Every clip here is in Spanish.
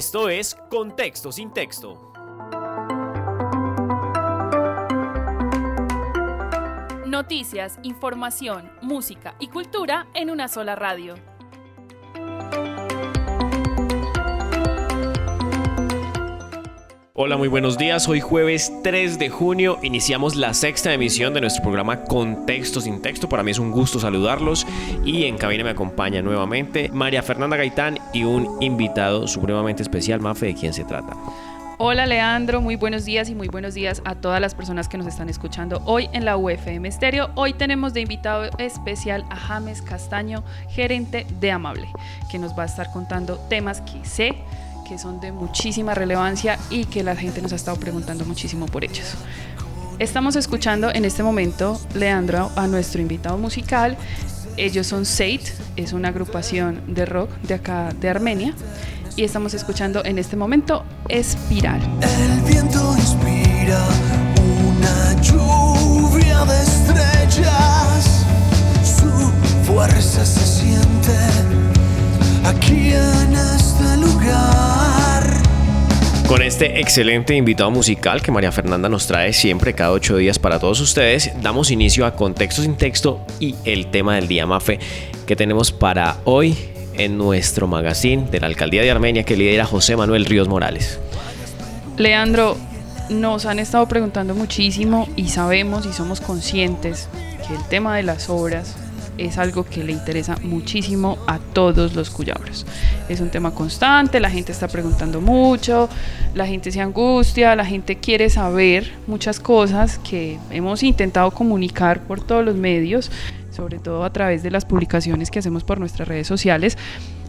Esto es Contexto sin texto. Noticias, información, música y cultura en una sola radio. Hola, muy buenos días. Hoy jueves 3 de junio iniciamos la sexta emisión de nuestro programa Contexto sin texto. Para mí es un gusto saludarlos y en cabina me acompaña nuevamente María Fernanda Gaitán y un invitado supremamente especial. Mafe, ¿de quién se trata? Hola Leandro, muy buenos días y muy buenos días a todas las personas que nos están escuchando hoy en la UFM Stereo. Hoy tenemos de invitado especial a James Castaño, gerente de Amable, que nos va a estar contando temas que sé que son de muchísima relevancia y que la gente nos ha estado preguntando muchísimo por ellos. Estamos escuchando en este momento, Leandro, a nuestro invitado musical. Ellos son Seit, es una agrupación de rock de acá de Armenia. Y estamos escuchando en este momento Espiral. El viento inspira una lluvia de estrellas. Su fuerza se siente aquí en este lugar. Con este excelente invitado musical que María Fernanda nos trae siempre cada ocho días para todos ustedes, damos inicio a Contexto sin Texto y el tema del día Mafe que tenemos para hoy en nuestro magazine de la Alcaldía de Armenia que lidera José Manuel Ríos Morales. Leandro, nos han estado preguntando muchísimo y sabemos y somos conscientes que el tema de las obras es algo que le interesa muchísimo a todos los cuyabros. Es un tema constante, la gente está preguntando mucho, la gente se angustia, la gente quiere saber muchas cosas que hemos intentado comunicar por todos los medios, sobre todo a través de las publicaciones que hacemos por nuestras redes sociales.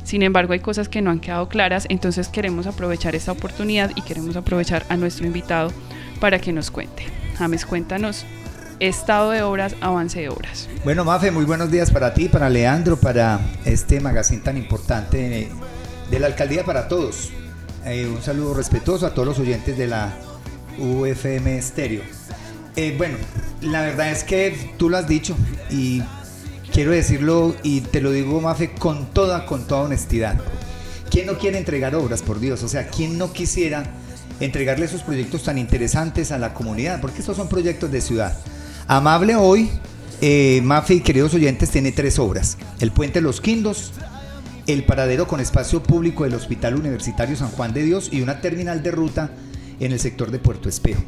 Sin embargo, hay cosas que no han quedado claras, entonces queremos aprovechar esta oportunidad y queremos aprovechar a nuestro invitado para que nos cuente. James, cuéntanos estado de obras, avance de obras. Bueno, Mafe, muy buenos días para ti, para Leandro, para este magazine tan importante de, la alcaldía para todos. Eh, un saludo respetuoso a todos los oyentes de la UFM Stereo. Eh, bueno, la verdad es que tú lo has dicho y quiero decirlo y te lo digo, Mafe, con toda, con toda honestidad. ¿Quién no quiere entregar obras, por Dios? O sea, ¿quién no quisiera entregarle esos proyectos tan interesantes a la comunidad? Porque estos son proyectos de ciudad. Amable hoy, eh, Mafe y queridos oyentes, tiene tres obras. El Puente Los Quindos, el paradero con espacio público del Hospital Universitario San Juan de Dios y una terminal de ruta en el sector de Puerto Espejo.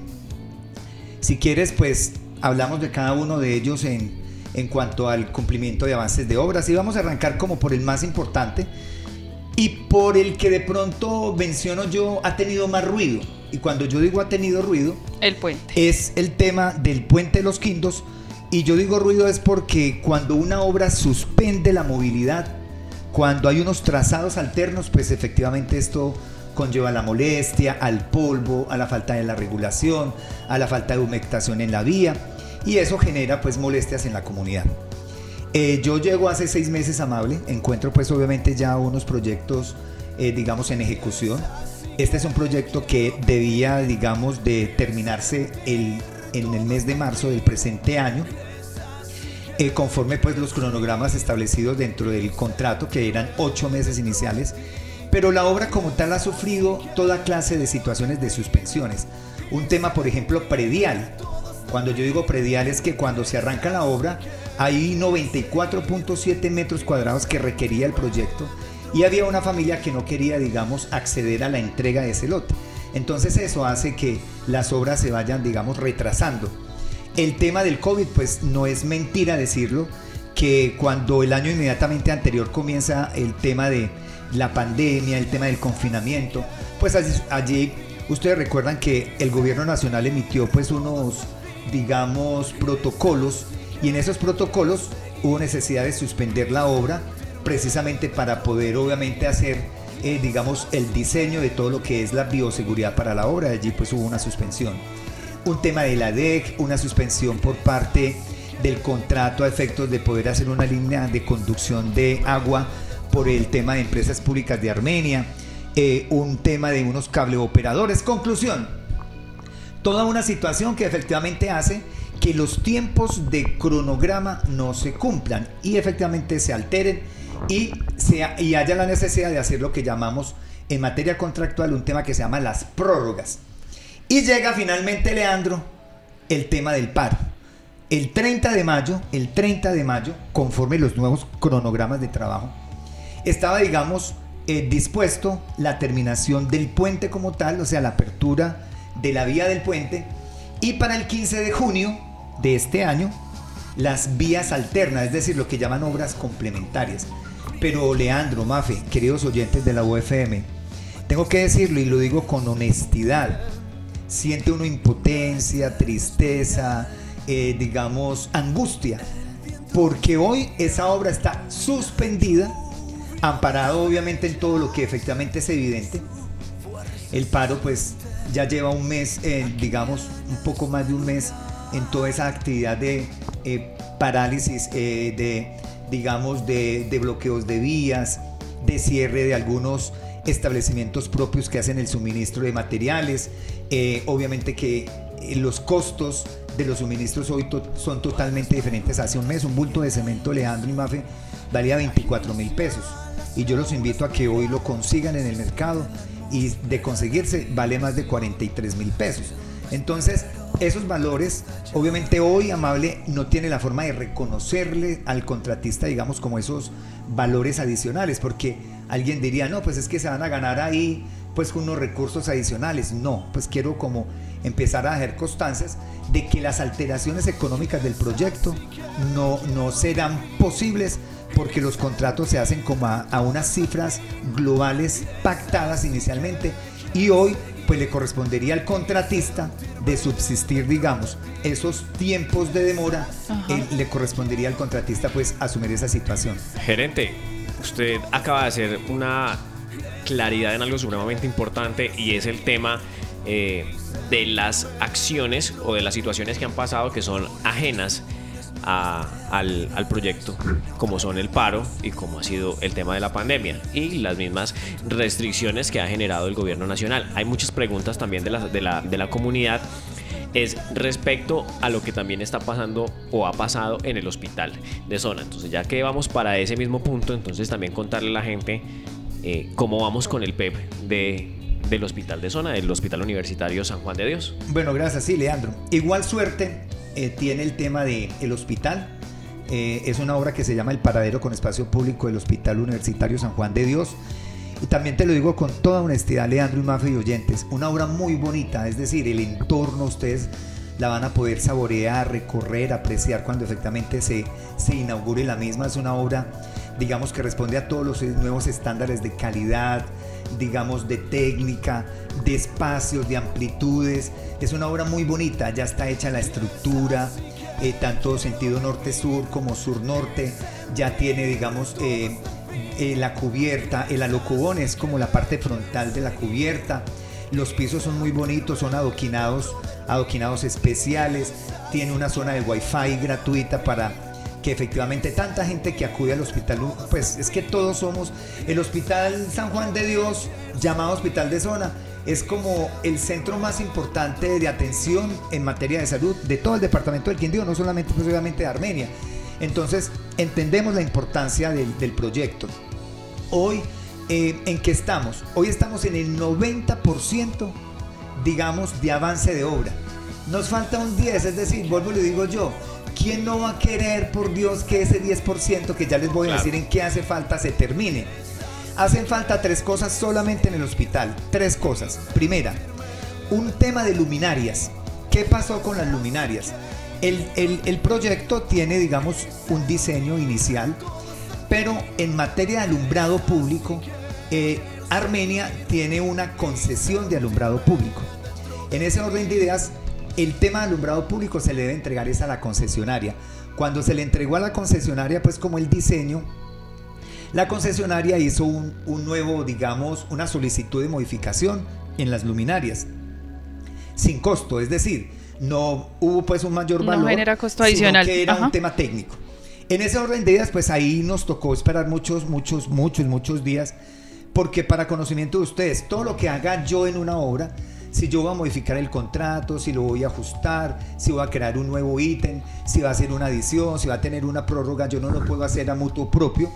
Si quieres, pues hablamos de cada uno de ellos en, en cuanto al cumplimiento de avances de obras y vamos a arrancar como por el más importante y por el que de pronto menciono yo ha tenido más ruido y cuando yo digo ha tenido ruido, el puente. Es el tema del puente de los Quindos. Y yo digo ruido es porque cuando una obra suspende la movilidad, cuando hay unos trazados alternos, pues efectivamente esto conlleva la molestia, al polvo, a la falta de la regulación, a la falta de humectación en la vía y eso genera pues molestias en la comunidad. Eh, yo llego hace seis meses amable, encuentro pues obviamente ya unos proyectos eh, digamos en ejecución este es un proyecto que debía, digamos, de terminarse en el mes de marzo del presente año, eh, conforme pues los cronogramas establecidos dentro del contrato, que eran ocho meses iniciales, pero la obra como tal ha sufrido toda clase de situaciones de suspensiones. Un tema, por ejemplo, predial. Cuando yo digo predial es que cuando se arranca la obra hay 94.7 metros cuadrados que requería el proyecto y había una familia que no quería, digamos, acceder a la entrega de ese lote. Entonces eso hace que las obras se vayan, digamos, retrasando. El tema del COVID, pues no es mentira decirlo, que cuando el año inmediatamente anterior comienza el tema de la pandemia, el tema del confinamiento, pues allí, ustedes recuerdan que el gobierno nacional emitió pues unos, digamos, protocolos y en esos protocolos hubo necesidad de suspender la obra precisamente para poder obviamente hacer, eh, digamos, el diseño de todo lo que es la bioseguridad para la obra. Allí pues hubo una suspensión. Un tema de la DEC, una suspensión por parte del contrato a efectos de poder hacer una línea de conducción de agua por el tema de empresas públicas de Armenia, eh, un tema de unos cableoperadores. Conclusión, toda una situación que efectivamente hace que los tiempos de cronograma no se cumplan y efectivamente se alteren y, haya la necesidad de hacer lo que llamamos en materia contractual un tema que se llama las prórrogas. Y llega finalmente, Leandro, el tema del paro. El 30 de mayo, el 30 de mayo, conforme los nuevos cronogramas de trabajo, estaba, digamos, eh, dispuesto la terminación del puente como tal, o sea, la apertura de la vía del puente, y para el 15 de junio de este año, las vías alternas, es decir, lo que llaman obras complementarias. Pero Leandro, Mafe, queridos oyentes de la UFM, tengo que decirlo y lo digo con honestidad, siente uno impotencia, tristeza, eh, digamos, angustia, porque hoy esa obra está suspendida, amparado obviamente en todo lo que efectivamente es evidente. El paro pues ya lleva un mes, eh, digamos, un poco más de un mes en toda esa actividad de eh, parálisis, de, digamos, de, de bloqueos de vías, de cierre de algunos establecimientos propios que hacen el suministro de materiales, eh, obviamente que eh, los costos de los suministros hoy son totalmente diferentes. Hace un mes un bulto de cemento Leandro y Mafe valía 24 mil pesos y yo los invito a que hoy lo consigan en el mercado y de conseguirse vale más de 43 mil pesos. Entonces, esos valores, obviamente hoy Amable no tiene la forma de reconocerle al contratista, digamos, como esos valores adicionales, porque alguien diría, no, pues es que se van a ganar ahí pues unos recursos adicionales. No, pues quiero como empezar a hacer constancias de que las alteraciones económicas del proyecto no, no serán posibles porque los contratos se hacen como a, a unas cifras globales pactadas inicialmente y hoy pues le correspondería al contratista de subsistir, digamos, esos tiempos de demora, le correspondería al contratista pues asumir esa situación. Gerente, usted acaba de hacer una claridad en algo supremamente importante y es el tema eh, de las acciones o de las situaciones que han pasado que son ajenas al, al, proyecto, como son el paro y como ha sido el tema de la pandemia y las mismas restricciones que ha generado el gobierno nacional. Hay muchas preguntas también de la, de la, de la comunidad es respecto a lo que también está pasando o ha pasado en el hospital de zona. Entonces ya que vamos para ese mismo punto, entonces también contarle a la gente eh, cómo vamos con el PEP de, del hospital de zona, del Hospital Universitario San Juan de Dios. Bueno, gracias, sí, Leandro. Igual suerte eh, tiene el tema del el hospital. Eh, es una obra que se llama El Paradero con Espacio Público del Hospital Universitario San Juan de Dios. Y también te lo digo con toda honestidad, Leandro y Mafe y oyentes, una obra muy bonita, es decir, el entorno ustedes la van a poder saborear, recorrer, apreciar cuando efectivamente se, se inaugure la misma. Es una obra, digamos, que responde a todos los nuevos estándares de calidad, digamos, de técnica, de espacios, de amplitudes. Es una obra muy bonita, ya está hecha la estructura, eh, tanto sentido norte-sur como sur-norte. Ya tiene, digamos, eh, eh, la cubierta, el alocubón es como la parte frontal de la cubierta. Los pisos son muy bonitos, son adoquinados, adoquinados especiales. Tiene una zona de wifi gratuita para que efectivamente tanta gente que acude al hospital, pues es que todos somos el Hospital San Juan de Dios, llamado Hospital de Zona, es como el centro más importante de atención en materia de salud de todo el departamento del Quindío, no solamente pues, de Armenia. Entonces, entendemos la importancia del, del proyecto. Hoy, eh, ¿en qué estamos? Hoy estamos en el 90%, digamos, de avance de obra. Nos falta un 10, es decir, vuelvo y le digo yo, ¿quién no va a querer, por Dios, que ese 10% que ya les voy a decir en qué hace falta se termine? Hacen falta tres cosas solamente en el hospital. Tres cosas. Primera, un tema de luminarias. ¿Qué pasó con las luminarias? El, el, proyecto tiene, digamos, un diseño inicial, pero en materia de alumbrado público, eh, Armenia tiene una concesión de alumbrado público. En ese orden de ideas, el tema de alumbrado público se le debe entregar es a la concesionaria. Cuando se le entregó a la concesionaria, pues como el diseño, la concesionaria hizo un, nuevo, digamos, una solicitud de modificación en las luminarias, sin costo, es decir, no hubo pues un mayor valor. No genera costo adicional. que era un tema técnico. En ese orden de ideas, pues ahí nos tocó esperar muchos, muchos, muchos, muchos días, porque para conocimiento de ustedes, todo lo que haga yo en una obra, si yo voy a modificar el contrato, si lo voy a ajustar, si voy a crear un nuevo ítem, si va a hacer una adición, si va a tener una prórroga, yo no lo puedo hacer a mutuo propio,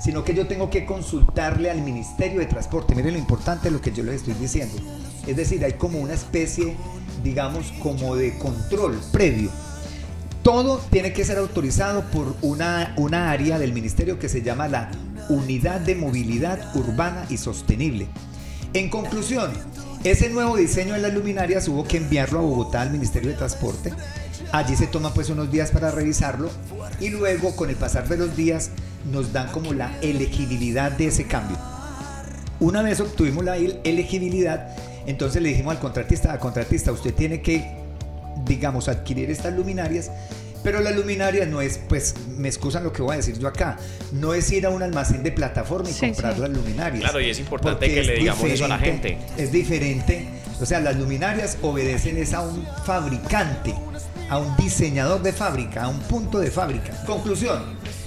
sino que yo tengo que consultarle al Ministerio de Transporte. Miren lo importante de lo que yo les estoy diciendo. Es decir, hay como una especie, digamos, como de control previo. Todo tiene que ser autorizado por una, una área del ministerio que se llama la Unidad de Movilidad Urbana y Sostenible. En conclusión, ese nuevo diseño de las luminarias hubo que enviarlo a Bogotá al Ministerio de Transporte. Allí se toma pues unos días para revisarlo y luego con el pasar de los días nos dan como la elegibilidad de ese cambio. Una vez obtuvimos la elegibilidad, entonces le dijimos al contratista, al contratista, usted tiene que, digamos, adquirir estas luminarias pero la luminaria no es, pues, me excusan lo que voy a decir yo acá, no es ir a un almacén de plataforma y comprar las luminarias. Claro, y es importante que le digamos eso a la gente. Es diferente, o sea, las luminarias obedecen es a un fabricante, a un diseñador de fábrica, a un punto de fábrica. Conclusión,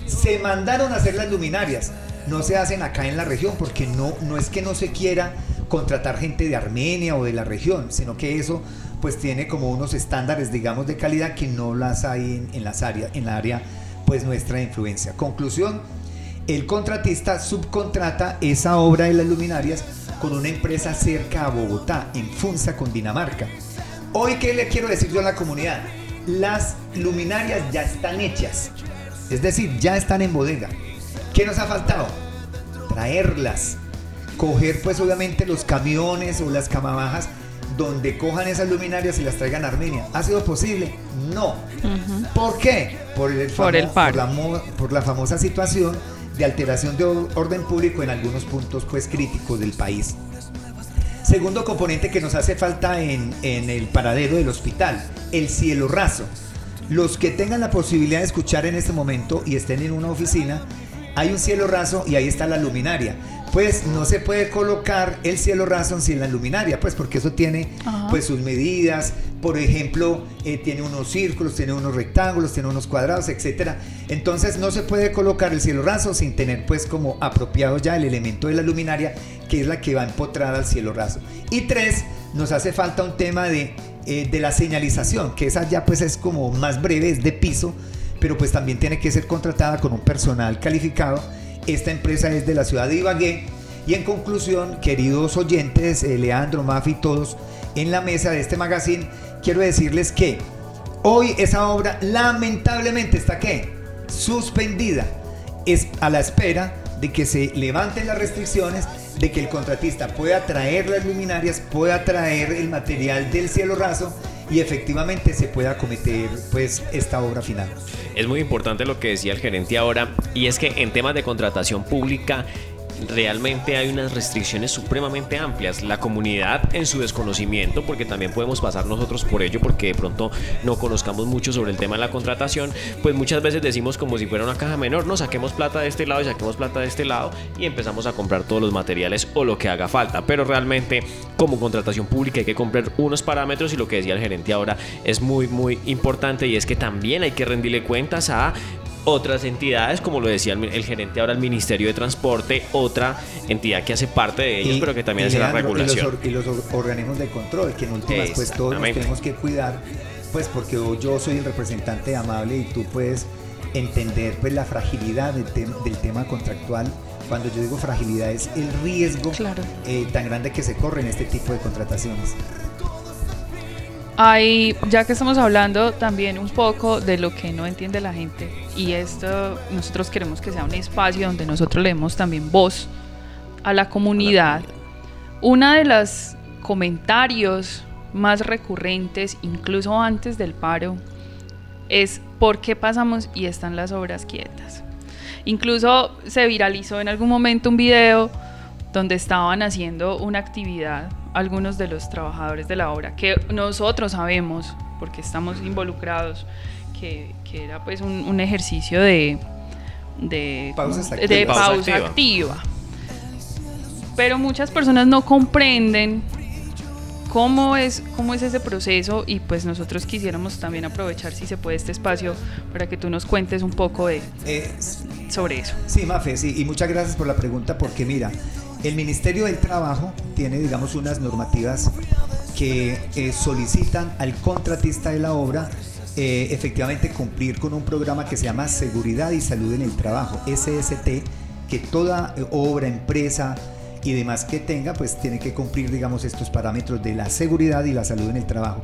se mandaron a hacer las luminarias, no se hacen acá en la región porque no, no es que no se quiera contratar gente de Armenia o de la región, sino que eso pues tiene como unos estándares, digamos, de calidad que no las hay en, las áreas, en la área, pues nuestra influencia. Conclusión, el contratista subcontrata esa obra de las luminarias con una empresa cerca a Bogotá, en Funza, con Dinamarca. Hoy, ¿qué le quiero decir a la comunidad? Las luminarias ya están hechas, es decir, ya están en bodega. ¿Qué nos ha faltado? Traerlas, coger pues obviamente los camiones o las camabajas donde cojan esas luminarias y las traigan a Armenia. ¿Ha sido posible? No. ¿Por qué? Por, el por, la, por la famosa situación de alteración de orden público en algunos puntos pues críticos del país. Segundo componente que nos hace falta en, en, el paradero del hospital, el cielo raso. Los que tengan la posibilidad de escuchar en este momento y estén en una oficina, hay un cielo raso y ahí está la luminaria pues no se puede colocar el cielo raso sin la luminaria, pues porque eso tiene pues sus medidas, por ejemplo, eh, tiene unos círculos, tiene unos rectángulos, tiene unos cuadrados, etcétera. Entonces no se puede colocar el cielo raso sin tener pues como apropiado ya el elemento de la luminaria, que es la que va empotrada al cielo raso. Y tres, nos hace falta un tema de, eh, de la señalización, que esa ya pues es como más breve, es de piso, pero pues también tiene que ser contratada con un personal calificado esta empresa es de la ciudad de Ibagué. Y en conclusión, queridos oyentes, eh, Leandro, Mafi, todos en la mesa de este magazine, quiero decirles que hoy esa obra lamentablemente está ¿qué? suspendida. Es a la espera de que se levanten las restricciones, de que el contratista pueda traer las luminarias, pueda traer el material del cielo raso y efectivamente se pueda acometer pues esta obra final. Es muy importante lo que decía el gerente ahora y es que en temas de contratación pública realmente hay unas restricciones supremamente amplias. La comunidad en su desconocimiento, porque también podemos pasar nosotros por ello, porque de pronto no conozcamos mucho sobre el tema de la contratación, pues muchas veces decimos como si fuera una caja menor, no saquemos plata de este lado y saquemos plata de este lado y empezamos a comprar todos los materiales o lo que haga falta. Pero realmente como contratación pública hay que comprar unos parámetros y lo que decía el gerente ahora es muy muy importante y es que también hay que rendirle cuentas a otras entidades, como lo decía el, gerente ahora, el Ministerio de Transporte, otra entidad que hace parte de ellos, pero que también hace la regulación. Y los, organismos de control, que en últimas pues todos nos tenemos que cuidar, pues porque yo soy el representante amable y tú puedes entender pues la fragilidad del, del tema contractual cuando yo digo fragilidad es el riesgo eh, tan grande que se corre en este tipo de contrataciones. Hay, ya que estamos hablando también un poco de lo que no entiende la gente, y esto nosotros queremos que sea un espacio donde nosotros leemos también voz a la comunidad. Una de los comentarios más recurrentes, incluso antes del paro, es por qué pasamos y están las obras quietas. Incluso se viralizó en algún momento un video donde estaban haciendo una actividad algunos de los trabajadores de la obra, que nosotros sabemos, porque estamos involucrados, que, era pues un, ejercicio de, de pausa, de pausa activa. Pero muchas personas no comprenden cómo es, cómo es ese proceso y pues nosotros quisiéramos también aprovechar si se puede este espacio para que tú nos cuentes un poco de, eh, sobre eso. Sí, Mafe, sí, y muchas gracias por la pregunta porque mira, el Ministerio del Trabajo tiene, digamos, unas normativas que eh, solicitan al contratista de la obra eh, efectivamente cumplir con un programa que se llama Seguridad y Salud en el Trabajo, SST, que toda eh, obra, empresa y demás que tenga, pues tiene que cumplir, digamos, estos parámetros de la seguridad y la salud en el trabajo.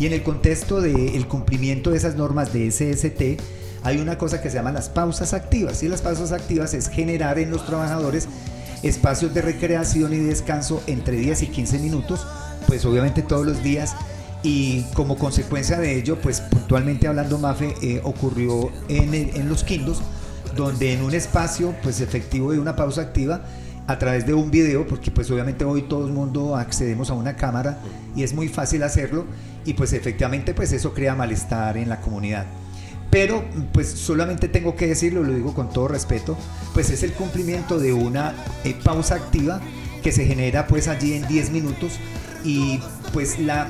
Y en el contexto del cumplimiento de esas normas de SST, hay una cosa que se llama las pausas activas. Y las pausas activas es generar en los trabajadores espacios de recreación y descanso entre 10 y 15 minutos, pues obviamente todos los días. Y como consecuencia de ello, pues puntualmente hablando, Mafe, eh, ocurrió en, en los Quindos, donde en un espacio pues efectivo de una pausa activa, a través de un video, porque pues obviamente hoy todo el mundo accedemos a una cámara y es muy fácil hacerlo y pues efectivamente pues eso crea malestar en la comunidad. Pero pues solamente tengo que decirlo, lo digo con todo respeto, pues es el cumplimiento de una eh, pausa activa que se genera pues allí en 10 minutos y pues la,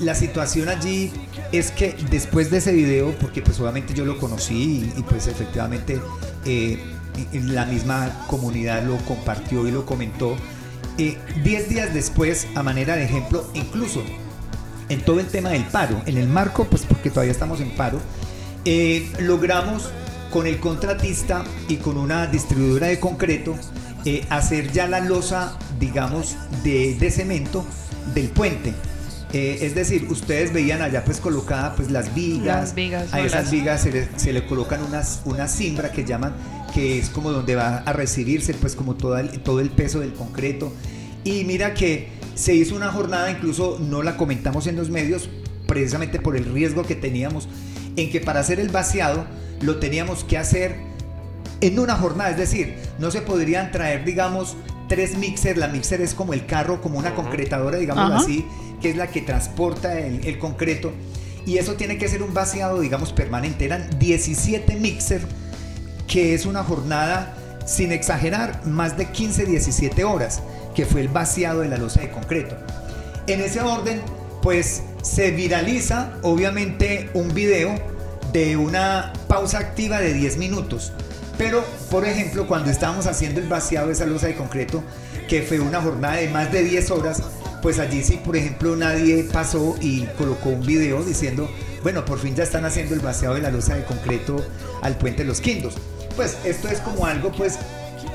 la situación allí es que después de ese video, porque pues obviamente yo lo conocí y, pues efectivamente eh, la misma comunidad lo compartió y lo comentó, 10 eh, días después, a manera de ejemplo, incluso en todo el tema del paro, en el marco, pues porque todavía estamos en paro, eh, logramos con el contratista y con una distribuidora de concreto eh, hacer ya la losa, digamos, de, cemento del puente. Eh, es decir, ustedes veían allá pues colocada pues las vigas, a esas vigas se le, colocan unas, una cimbra que llaman, que es como donde va a recibirse pues como todo el, todo el peso del concreto. Y mira que se hizo una jornada, incluso no la comentamos en los medios, precisamente por el riesgo que teníamos en que para hacer el vaciado lo teníamos que hacer en una jornada, es decir, no se podrían traer, digamos, tres mixers, la mixer es como el carro, como una concretadora, digamos así, que es la que transporta el, concreto, y eso tiene que ser un vaciado, digamos, permanente, eran 17 mixer, que es una jornada, sin exagerar, más de 15, 17 horas, que fue el vaciado de la losa de concreto. En ese orden, pues se viraliza obviamente un video de una pausa activa de 10 minutos. Pero, por ejemplo, cuando estábamos haciendo el vaciado de esa losa de concreto, que fue una jornada de más de 10 horas, pues allí sí, por ejemplo, nadie pasó y colocó un video diciendo, bueno, por fin ya están haciendo el vaciado de la losa de concreto al puente los Quindos. Pues esto es como algo pues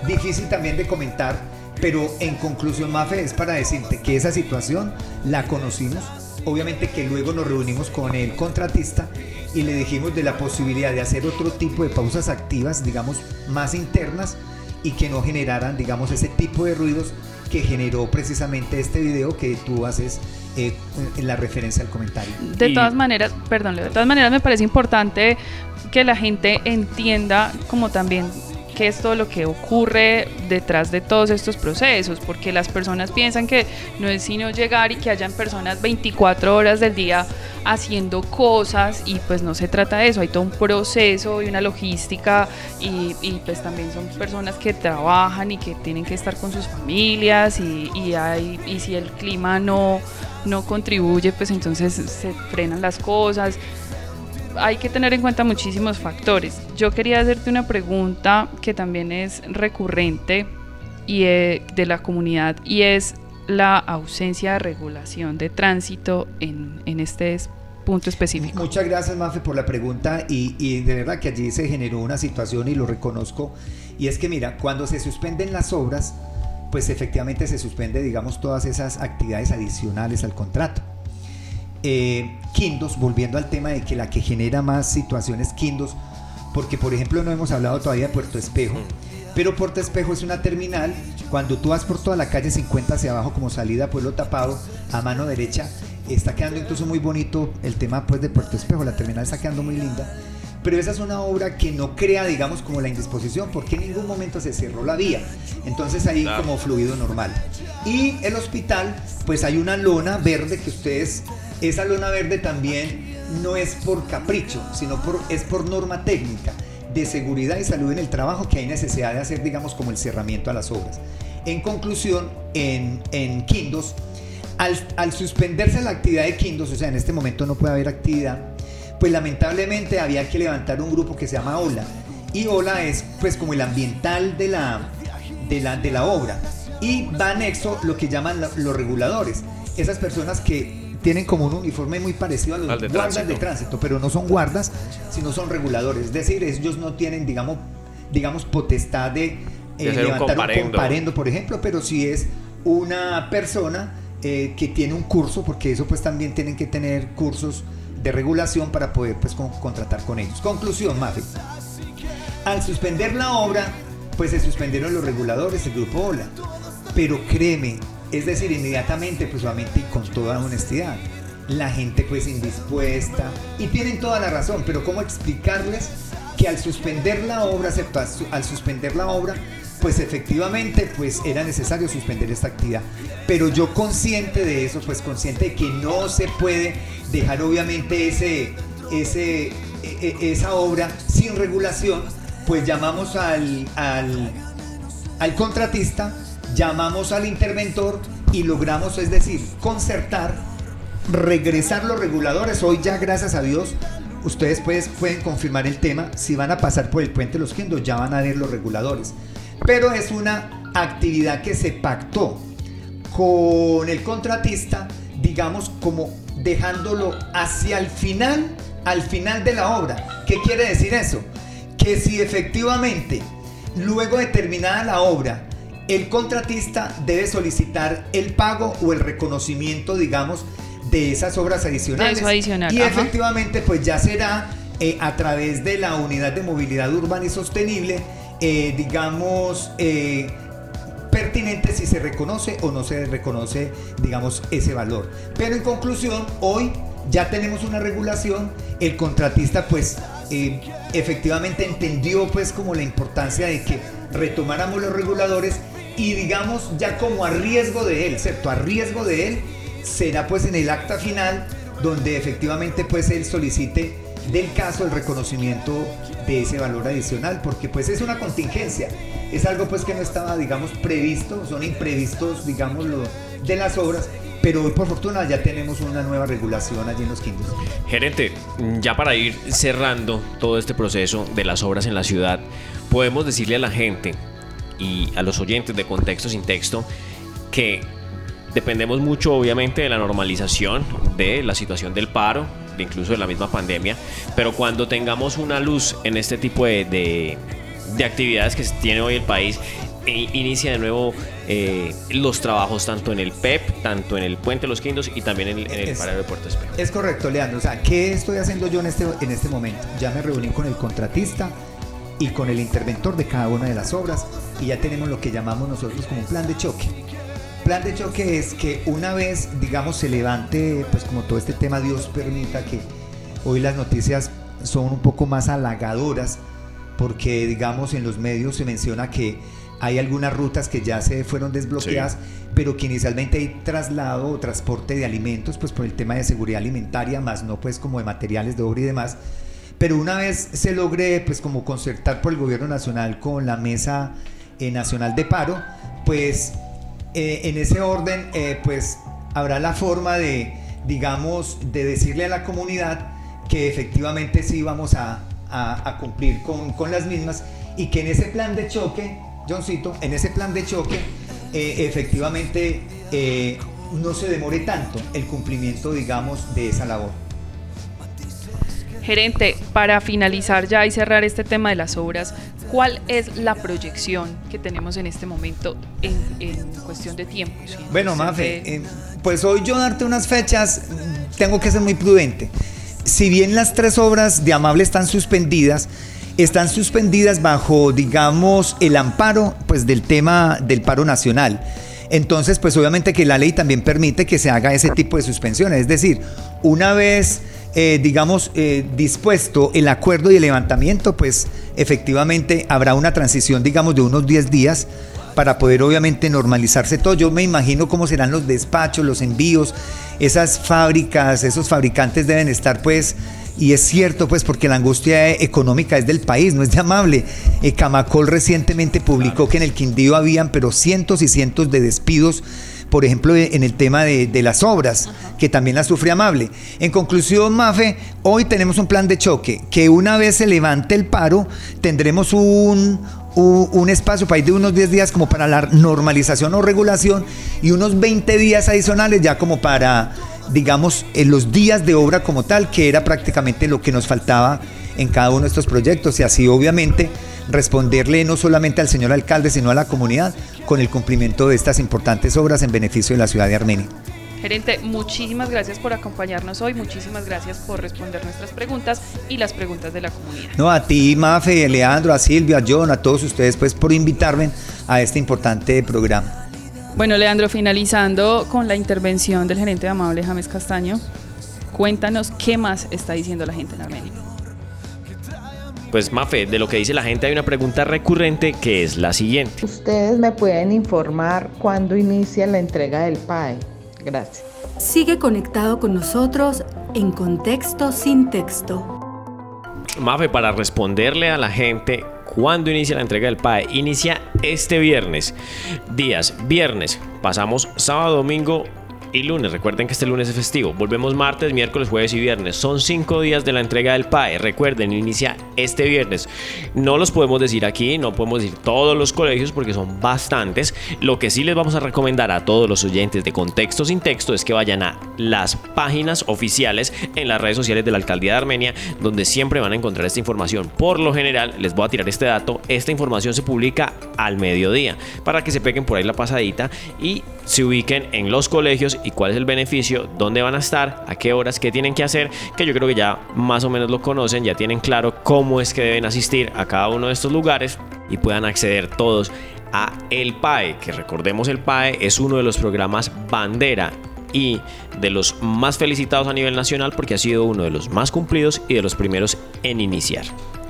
difícil también de comentar, pero en conclusión, Mafe, es para decirte que esa situación la conocimos, obviamente que luego nos reunimos con el contratista y le dijimos de la posibilidad de hacer otro tipo de pausas activas, digamos, más internas y que no generaran, digamos, ese tipo de ruidos que generó precisamente este video que tú haces eh, en la referencia al comentario. De todas maneras, perdón, de todas maneras me parece importante que la gente entienda como también qué es todo lo que ocurre detrás de todos estos procesos, porque las personas piensan que no es sino llegar y que hayan personas 24 horas del día haciendo cosas y pues no se trata de eso, hay todo un proceso y una logística y, pues también son personas que trabajan y que tienen que estar con sus familias y, y, hay, y si el clima no, no contribuye pues entonces se frenan las cosas hay que tener en cuenta muchísimos factores. Yo quería hacerte una pregunta que también es recurrente y eh, de la comunidad y es la ausencia de regulación de tránsito en, en este punto específico. Muchas gracias, Mafe, por la pregunta y, y, de verdad que allí se generó una situación y lo reconozco. Y es que mira, cuando se suspenden las obras, pues efectivamente se suspende, digamos, todas esas actividades adicionales al contrato. Eh, Quindos, volviendo al tema de que la que genera más situaciones Quindos, porque por ejemplo no hemos hablado todavía de Puerto Espejo, pero Puerto Espejo es una terminal, cuando tú vas por toda la calle 50 hacia abajo como salida a Pueblo Tapado, a mano derecha, está quedando incluso muy bonito el tema pues de Puerto Espejo, la terminal está quedando muy linda, pero esa es una obra que no crea, digamos, como la indisposición, porque en ningún momento se cerró la vía. Entonces ahí como fluido normal. Y el hospital, pues hay una lona verde que ustedes esa lona verde también no es por capricho, sino por, es por norma técnica de seguridad y salud en el trabajo que hay necesidad de hacer, digamos, como el cerramiento a las obras. En conclusión, en, en Quindos, al, al, suspenderse la actividad de Quindos, o sea, en este momento no puede haber actividad, pues lamentablemente había que levantar un grupo que se llama OLA. Y OLA es pues como el ambiental de la, de la, de la obra. Y va anexo lo que llaman los reguladores. Esas personas que tienen como un uniforme muy parecido a los guardas de tránsito, pero no son guardas, sino son reguladores. Es decir, ellos no tienen, digamos, digamos potestad de eh, levantar un comparendo. comparendo, por ejemplo, pero si es una persona eh, que tiene un curso, porque eso pues también tienen que tener cursos de regulación para poder pues con- contratar con ellos. Conclusión, Mafe. Al suspender la obra, pues se suspendieron los reguladores, el grupo OLA. Pero créeme, es decir, inmediatamente, pues obviamente y con toda honestidad, la gente pues indispuesta, y tienen toda la razón, pero ¿cómo explicarles que al suspender la obra, al suspender la obra, pues efectivamente pues era necesario suspender esta actividad. Pero yo consciente de eso, pues consciente de que no se puede dejar obviamente ese, ese, e- e- esa obra sin regulación, pues llamamos al, al, al contratista, llamamos al interventor y logramos, es decir, concertar, regresar los reguladores. Hoy ya, gracias a Dios, ustedes pues, pueden confirmar el tema. Si van a pasar por el puente Los Quindos, ya van a ver los reguladores. Pero es una actividad que se pactó con el contratista, digamos, como dejándolo hacia el final, al final de la obra. ¿Qué quiere decir eso? Que si efectivamente, luego de terminada la obra, el contratista debe solicitar el pago o el reconocimiento, digamos, de esas obras adicionales. Eso adicional, Y ajá. efectivamente, pues ya será eh, a través de la unidad de movilidad urbana y sostenible, eh, digamos, eh, pertinente si se reconoce o no se reconoce, digamos, ese valor. Pero en conclusión, hoy ya tenemos una regulación, el contratista pues eh, efectivamente entendió pues como la importancia de que retomáramos los reguladores y digamos ya como a riesgo de él, ¿cierto? A riesgo de él será pues en el acta final donde efectivamente pues él solicite del caso el reconocimiento de ese valor adicional porque pues es una contingencia es algo pues que no estaba digamos previsto son imprevistos digamos lo de las obras pero hoy por fortuna ya tenemos una nueva regulación allí en los quintos Gerente, ya para ir cerrando todo este proceso de las obras en la ciudad, podemos decirle a la gente y a los oyentes de Contexto sin Texto que dependemos mucho obviamente de la normalización de la situación del paro, de incluso de la misma pandemia, pero cuando tengamos una luz en este tipo de, de- de actividades que tiene hoy el país, e inicia de nuevo eh, los trabajos tanto en el PEP, tanto en el Puente Los Quindos y también en, en el Es- paradero de Puerto Espejo. Es correcto, Leandro. O sea, ¿qué estoy haciendo yo en este, en este momento? Ya me reuní con el contratista y con el interventor de cada una de las obras y ya tenemos lo que llamamos nosotros como un plan de choque. Plan de choque es que una vez, digamos, se levante, pues como todo este tema, Dios permita que hoy las noticias son un poco más halagadoras porque, digamos, en los medios se menciona que hay algunas rutas que ya se fueron desbloqueadas, pero que inicialmente hay traslado o transporte de alimentos, pues por el tema de seguridad alimentaria, más no pues como de materiales de obra y demás. Pero una vez se logre pues como concertar por el gobierno nacional con la mesa eh, nacional de paro, pues eh, en ese orden eh, pues habrá la forma de, digamos, de decirle a la comunidad que efectivamente sí vamos a, cumplir con, con las mismas y que en ese plan de choque, Johncito, en ese plan de choque, efectivamente no se demore tanto el cumplimiento, digamos, de esa labor. Gerente, para finalizar ya y cerrar este tema de las obras, ¿cuál es la proyección que tenemos en este momento en, en cuestión de tiempo? sí? Bueno, Mafe, de- eh, pues hoy yo darte unas fechas, tengo que ser muy prudente. Si bien las tres obras de Amable están suspendidas, están suspendidas bajo, digamos, el amparo pues, del tema del paro nacional. Entonces, pues obviamente que la ley también permite que se haga ese tipo de suspensiones. Es decir, una vez, eh, digamos, eh, dispuesto el acuerdo y el levantamiento, pues efectivamente habrá una transición, digamos, de unos 10 días para poder obviamente normalizarse todo. Yo me imagino cómo serán los despachos, los envíos, esas fábricas, esos fabricantes deben estar pues, y es cierto pues porque la angustia económica es del país, no es de amable. Eh, Camacol recientemente publicó que en el Quindío habían pero cientos y cientos de despidos por ejemplo, en el tema de, de las obras, que también la sufre Amable. En conclusión, Mafe, hoy tenemos un plan de choque, que una vez se levante el paro, tendremos un, un, un espacio para ir de unos 10 días como para la normalización o regulación y unos 20 días adicionales ya como para, digamos, en los días de obra como tal, que era prácticamente lo que nos faltaba en cada uno de estos proyectos. Y así, obviamente, responderle no solamente al señor alcalde, sino a la comunidad con el cumplimiento de estas importantes obras en beneficio de la ciudad de Armenia. Gerente, muchísimas gracias por acompañarnos hoy, muchísimas gracias por responder nuestras preguntas y las preguntas de la comunidad. No, a ti, Mafe, Leandro, a Silvia, a John, a todos ustedes, pues por invitarme a este importante programa. Bueno, Leandro, finalizando con la intervención del gerente de Amable James Castaño, cuéntanos qué más está diciendo la gente en Armenia. Pues Mafe, de lo que dice la gente hay una pregunta recurrente que es la siguiente. Ustedes me pueden informar cuándo inicia la entrega del PAE. Gracias. Sigue conectado con nosotros en Contexto sin Texto. Mafe, para responderle a la gente, ¿cuándo inicia la entrega del PAE? Inicia este viernes. Días, viernes, pasamos sábado, domingo, y lunes. Recuerden que este lunes es festivo. Volvemos martes, miércoles, jueves y viernes. Son cinco días de la entrega del PAE. Recuerden, inicia este viernes. No los podemos decir aquí, no podemos decir todos los colegios porque son bastantes. Lo que sí les vamos a recomendar a todos los oyentes de Contexto sin Texto es que vayan a las páginas oficiales en las redes sociales de la Alcaldía de Armenia, donde siempre van a encontrar esta información. Por lo general, les voy a tirar este dato, esta información se publica al mediodía para que se peguen por ahí la pasadita y se ubiquen en los colegios y cuál es el beneficio, dónde van a estar, a qué horas, qué tienen que hacer, que yo creo que ya más o menos lo conocen, ya tienen claro cómo es que deben asistir a cada uno de estos lugares y puedan acceder todos a el PAE, que recordemos el PAE es uno de los programas bandera y de los más felicitados a nivel nacional porque ha sido uno de los más cumplidos y de los primeros en iniciar.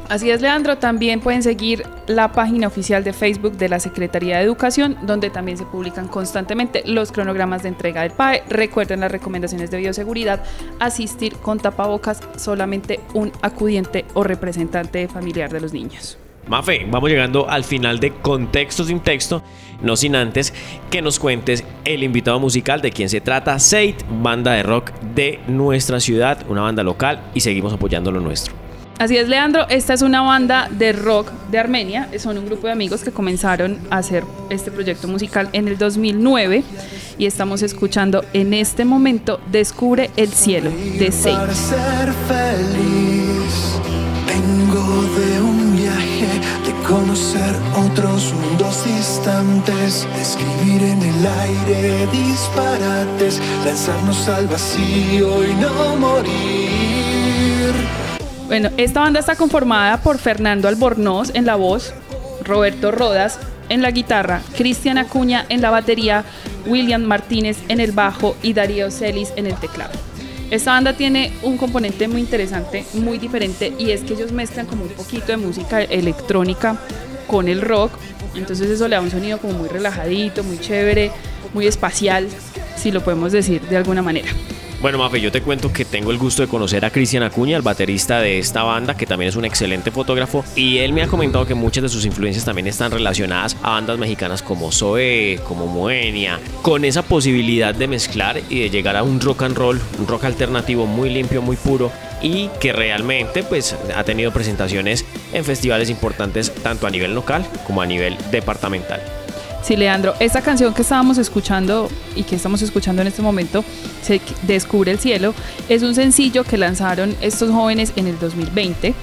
Así es, Leandro. También pueden seguir la página oficial de Facebook de la Secretaría de Educación, donde también se publican constantemente los cronogramas de entrega del PAE. Recuerden las recomendaciones de bioseguridad, asistir con tapabocas solamente un acudiente o representante familiar de los niños. Mafe, vamos llegando al final de Contexto sin Texto, no sin antes que nos cuentes el invitado musical de quién se trata, Seit, banda de rock de nuestra ciudad, una banda local y seguimos apoyando lo nuestro. Así es, Leandro. Esta es una banda de rock de Armenia. Son un grupo de amigos que comenzaron a hacer este proyecto musical en el 2009 y estamos escuchando en este momento Descubre el cielo de. Para ser feliz, vengo de un viaje, de conocer otros mundos distantes, escribir en el aire disparates, lanzarnos al vacío y no morir. Bueno, esta banda está conformada por Fernando Albornoz en la voz, Roberto Rodas en la guitarra, Cristian Acuña en la batería, William Martínez en el bajo y Darío Celis en el teclado. Esta banda tiene un componente muy interesante, muy diferente, y es que ellos mezclan como un poquito de música electrónica con el rock. Entonces eso le da un sonido como muy relajadito, muy chévere, muy espacial, si lo podemos decir de alguna manera. Bueno, Mafe, yo te cuento que tengo el gusto de conocer a Cristian Acuña, el baterista de esta banda, que también es un excelente fotógrafo, y él me ha comentado que muchas de sus influencias también están relacionadas a bandas mexicanas como Zoe, como Moenia, con esa posibilidad de mezclar y de llegar a un rock and roll, un rock alternativo muy limpio, muy puro, y que realmente pues ha tenido presentaciones en festivales importantes tanto a nivel local como a nivel departamental. Sí, Leandro, esta canción que estábamos escuchando y que estamos escuchando en este momento, se Descubre el cielo, es un sencillo que lanzaron estos jóvenes en el 2020.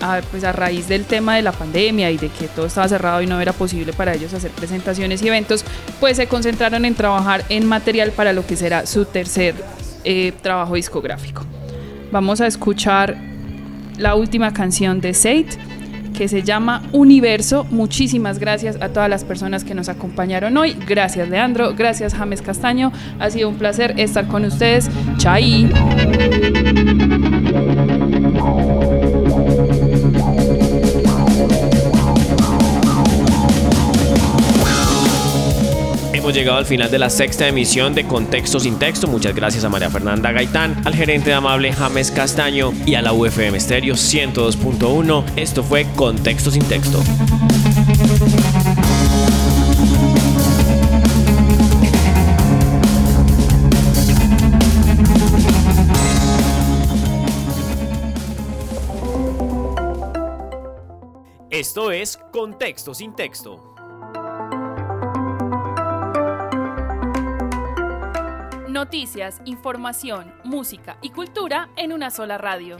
A, pues a raíz del tema de la pandemia y de que todo estaba cerrado y no era posible para ellos hacer presentaciones y eventos, pues se concentraron en trabajar en material para lo que será su tercer eh, trabajo discográfico. Vamos a escuchar la última canción de Seit, que se llama Universo. Muchísimas gracias a todas las personas que nos acompañaron hoy. Gracias Leandro, gracias James Castaño. Ha sido un placer estar con ustedes. Chai. Hemos llegado al final de la sexta emisión de Contexto sin Texto. Muchas gracias a María Fernanda Gaitán, al gerente de Amable James Castaño y a la UFM Stereo 102.1. Esto fue Contexto sin Texto. Esto es Contexto sin Texto. Noticias, información, música y cultura en una sola radio.